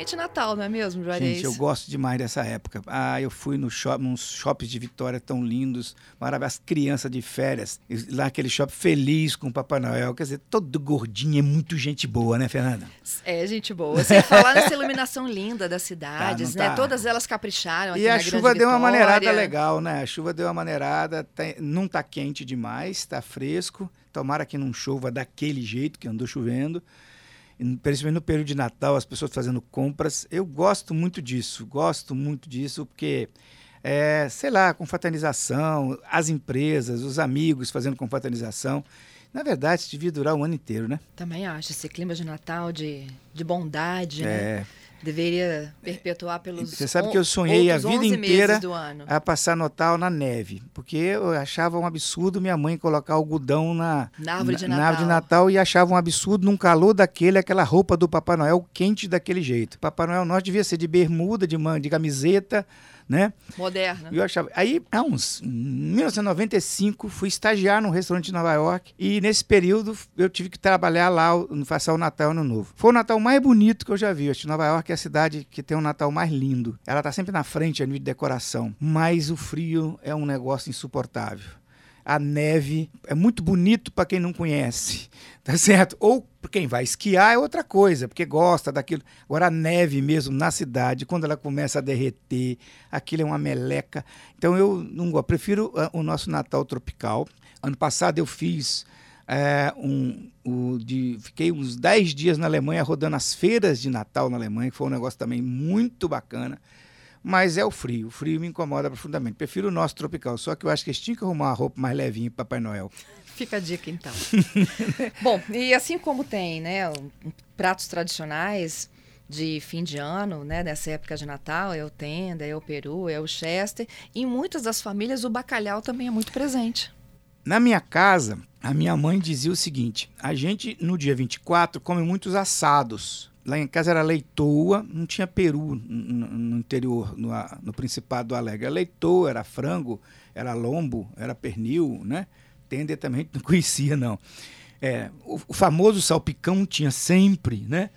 É praticamente Natal, não é mesmo, Juarez? Gente, eu gosto demais dessa época. Ah, eu fui no shopping, uns shoppings de Vitória tão lindos, maravilhosos, as crianças de férias, lá aquele shopping feliz com o Papai Noel, quer dizer, todo gordinho, é muito gente boa, né, Fernanda? É, gente boa. Sem falar nessa iluminação linda das cidades, Tá, né? tá. Todas elas capricharam aqui E a chuva deu uma maneirada legal, né? A chuva deu uma maneirada, tem- não tá quente demais, tá fresco. Tomara que não chova daquele jeito que andou chovendo. Principalmente no período de Natal, as pessoas fazendo compras. Eu gosto muito disso, gosto muito disso, porque, é, sei lá, confraternização, as empresas, os amigos fazendo confraternização. Na verdade, isso devia durar o ano inteiro, né? Também acho, esse clima de Natal, de, de bondade, né? É. Deveria perpetuar pelos Você sabe que eu sonhei a vida 11 inteira meses do ano. a passar Natal na neve, porque eu achava um absurdo minha mãe colocar algodão na, Na árvore de na árvore de Natal. Natal e achava um absurdo num calor daquele, aquela roupa do Papai Noel quente daquele jeito. Papai Noel nós devia ser de bermuda, de, man- de camiseta, né? Moderna. Eu achava. Aí, há uns. Em 1995, fui estagiar num restaurante de Nova York. E nesse período eu tive que trabalhar lá, o- passar o Natal Ano Novo. Foi o Natal mais bonito que eu já vi. Eu acho que Nova York é a cidade que tem um Natal mais lindo. Ela tá sempre na frente a nível de decoração. Mas o frio é um negócio insuportável. A neve é muito bonito para quem não conhece, tá certo? Ou quem vai esquiar é outra coisa, porque gosta daquilo. Agora a neve mesmo na cidade, quando ela começa a derreter, aquilo é uma meleca. Então eu não gosto, prefiro ah, o nosso Natal tropical. Ano passado eu fiz é, um, o de, fiquei uns 10 dias na Alemanha rodando as feiras de Natal na Alemanha, que foi um negócio também muito bacana. Mas é o frio, o frio me incomoda profundamente. Prefiro o nosso tropical, só que eu acho que eles tinham que arrumar uma roupa mais levinha para Papai Noel. Fica a dica, então. Bom, e assim como tem, né, pratos tradicionais de fim de ano, né, nessa época de Natal, é o tenda, é o peru, é o chester, em muitas das famílias o bacalhau também é muito presente. Na minha casa, a minha mãe dizia o seguinte: a gente no dia 24 come muitos assados. Lá em casa era leitoa, não tinha peru no, interior, no, no Principado do Alegre. Era leitoa, era frango, era lombo, era pernil, né? Tender também não conhecia, não. É, o, o famoso salpicão tinha sempre, né?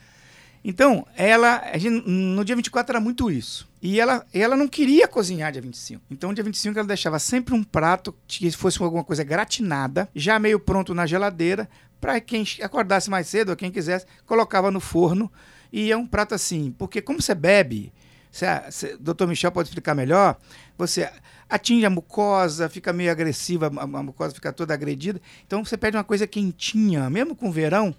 Então, ela, gente, no dia 24 era muito isso. E ela, ela não queria cozinhar dia 25. Então, dia 25 ela deixava sempre um prato que fosse alguma coisa gratinada, já meio pronto na geladeira, para quem acordasse mais cedo ou quem quisesse, colocava no forno. E é um prato assim, porque como você bebe, você, doutor Michel pode explicar melhor, você atinge a mucosa, fica meio agressiva, a, a mucosa fica toda agredida. Então, você pede uma coisa quentinha, mesmo com verão,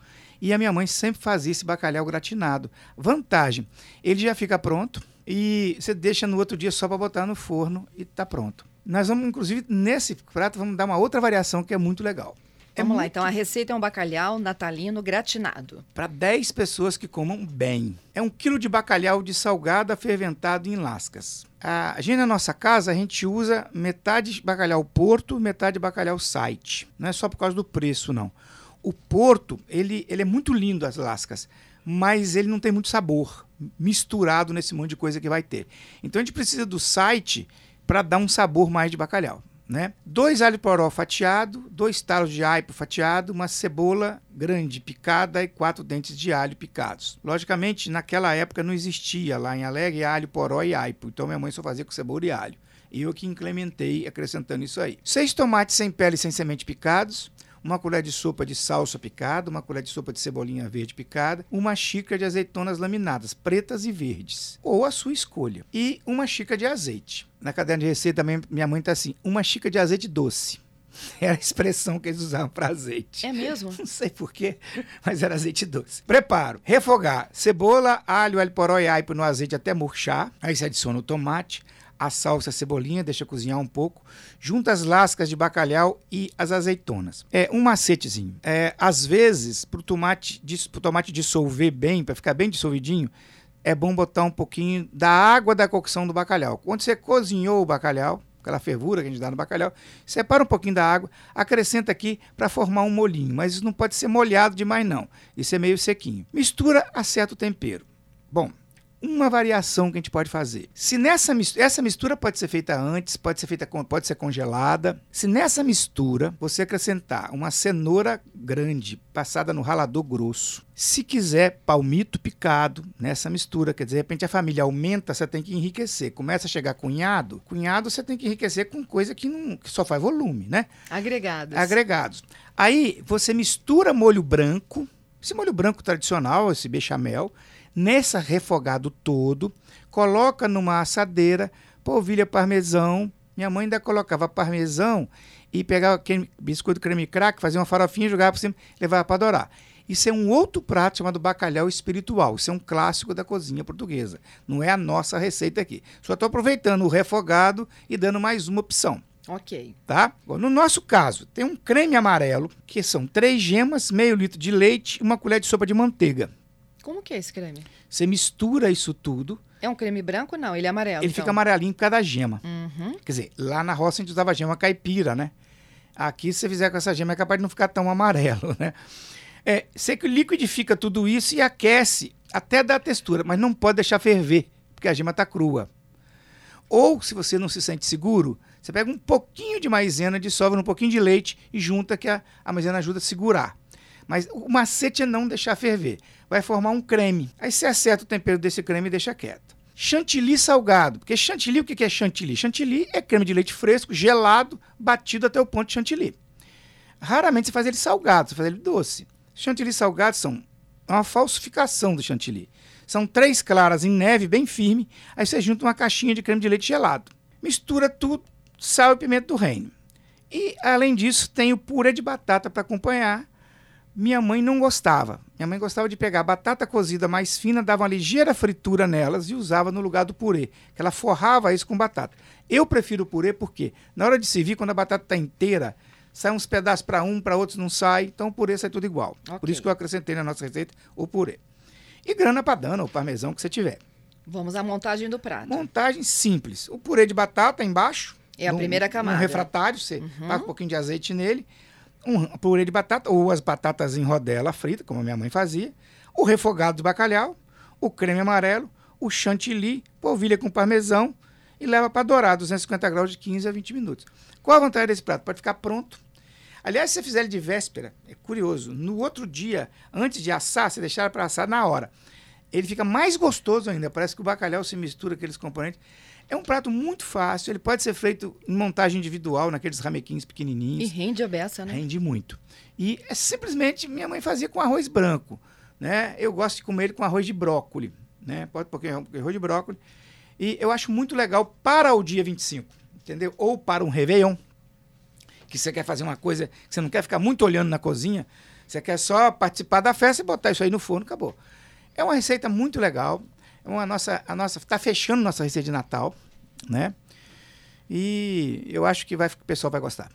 e a minha mãe sempre fazia esse bacalhau gratinado. Vantagem, ele já fica pronto e você deixa no outro dia só para botar no forno e tá pronto. Nós vamos, inclusive, nesse prato, vamos dar uma outra variação que é muito legal. É Vamos lá, muito- então a receita é um bacalhau natalino gratinado. Para 10 pessoas que comam bem. É um quilo de bacalhau de salgada fermentado em lascas. A gente na nossa casa, a gente usa metade bacalhau porto, metade bacalhau site. Não é só por causa do preço, não. O porto, ele, ele é muito lindo, as lascas, mas ele não tem muito sabor misturado nesse monte de coisa que vai ter. Então a gente precisa do site para dar um sabor mais de bacalhau. Né? Dois alho poró fatiado, dois talos de aipo fatiado, uma cebola grande picada e quatro dentes de alho picados. Logicamente, naquela época não existia lá em Alegre alho poró e aipo, então minha mãe só fazia com cebola e alho. E eu que incrementei acrescentando isso aí. Seis tomates sem pele e sem semente picados, uma colher de sopa de salsa picada, uma colher de sopa de cebolinha verde picada, uma xícara de azeitonas laminadas, pretas e verdes, ou a sua escolha, e uma xícara de azeite. Na caderno de receita minha mãe tá assim, uma xícara de azeite doce. Era a expressão que eles usavam para azeite. É mesmo? Não sei porquê, mas era azeite doce. Preparo. Refogar cebola, alho, alho poró e aipo no azeite até murchar. Aí você adiciona o tomate, a salsa, a cebolinha, deixa cozinhar um pouco. Junta as lascas de bacalhau e as azeitonas. É um macetezinho. É, às vezes, para o tomate, pro tomate dissolver bem, para ficar bem dissolvidinho, é bom botar um pouquinho da água da cocção do bacalhau. Quando você cozinhou o bacalhau, aquela fervura que a gente dá no bacalhau, separa um pouquinho da água, acrescenta aqui para formar um molinho, mas isso não pode ser molhado demais não. Isso é meio sequinho. Mistura, acerta o tempero. Bom, uma variação que a gente pode fazer. Se nessa mistura, essa mistura pode ser feita antes, pode ser feita pode ser congelada. Se nessa mistura você acrescentar uma cenoura grande passada no ralador grosso, se quiser palmito picado nessa mistura, quer dizer, de repente a família aumenta, você tem que enriquecer. Começa a chegar cunhado, cunhado você tem que enriquecer com coisa que, não, que só faz volume, né? Agregados. Agregados. Aí você mistura molho branco, esse molho branco tradicional, esse bechamel, nesse refogado todo, coloca numa assadeira, polvilha parmesão. Minha mãe ainda colocava parmesão e pegava aquele biscoito creme crack, fazia uma farofinha, jogava por cima, levava para adorar. Isso é um outro prato chamado bacalhau espiritual. Isso é um clássico da cozinha portuguesa. Não é a nossa receita aqui. Só estou aproveitando o refogado e dando mais uma opção. Ok. Tá? No nosso caso, tem um creme amarelo, que são três gemas, meio litro de leite e uma colher de sopa de manteiga. Como que é esse creme? Você mistura isso tudo. É um creme branco não? Ele é amarelo. Ele então. fica amarelinho por causa da gema. Uhum. Quer dizer, lá na roça a gente usava gema caipira, né? Aqui, se você fizer com essa gema, é capaz de não ficar tão amarelo, né? É, você liquidifica tudo isso e aquece até dar textura, mas não pode deixar ferver, porque a gema está crua. Ou, se você não se sente seguro, você pega um pouquinho de maisena, dissolve um pouquinho de leite e junta, que a, a maisena ajuda a segurar. Mas o macete é não deixar ferver. Vai formar um creme. Aí você acerta o tempero desse creme e deixa quieto. Chantilly salgado. Porque chantilly, o que é chantilly? Chantilly é creme de leite fresco, gelado, batido até o ponto de chantilly. Raramente você faz ele salgado, você faz ele doce. Chantilly salgados são uma falsificação do chantilly. São três claras em neve bem firme, aí você junta uma caixinha de creme de leite gelado. Mistura tudo, sal e pimenta do reino. E, além disso, tem o purê de batata para acompanhar. Minha mãe não gostava. Minha mãe gostava de pegar batata cozida mais fina, dava uma ligeira fritura nelas e usava no lugar do purê, que ela forrava isso com batata. Eu prefiro o purê porque, na hora de servir, quando a batata está inteira, sai uns pedaços para um, para outros não sai, então o purê sai tudo igual. Ok. Por isso que eu acrescentei na nossa receita o purê. E grana padano, ou parmesão que você tiver. Vamos à montagem do prato. Montagem simples. O purê de batata embaixo. É a num- primeira camada. Um refratário, você passa um pouquinho de azeite nele. Um purê de batata, ou as batatas em rodela frita, como a minha mãe fazia. O refogado de bacalhau. O creme amarelo. O chantilly, polvilha com parmesão. E leva para dourar, 250 graus de 15 a 20 minutos. Qual a vantagem desse prato? Pode ficar pronto. Aliás, se você fizer ele de véspera, é curioso. No outro dia, antes de assar, você deixar para assar na hora. Ele fica mais gostoso ainda. Parece que o bacalhau se mistura com aqueles componentes. É um prato muito fácil. Ele pode ser feito em montagem individual, naqueles ramequinhos E pequenininhos. rende a beça, né? Rende muito. E é simplesmente minha mãe fazia com arroz branco. Né? Eu gosto de comer ele com arroz de brócoli. Né? Pode pôr arroz de brócoli. E eu acho muito legal para o dia 25, entendeu? Ou para um Réveillon, que você quer fazer uma coisa que você não quer ficar muito olhando na cozinha, você quer só participar da festa e botar isso aí no forno, acabou. É uma receita muito legal. Uma nossa, a nossa está fechando nossa receita de Natal, né? E eu acho que vai, o pessoal vai gostar.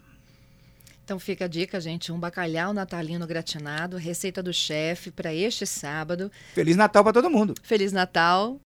Então fica a dica, gente, um bacalhau natalino gratinado, receita do chefe para este sábado. Feliz Natal para todo mundo. Feliz Natal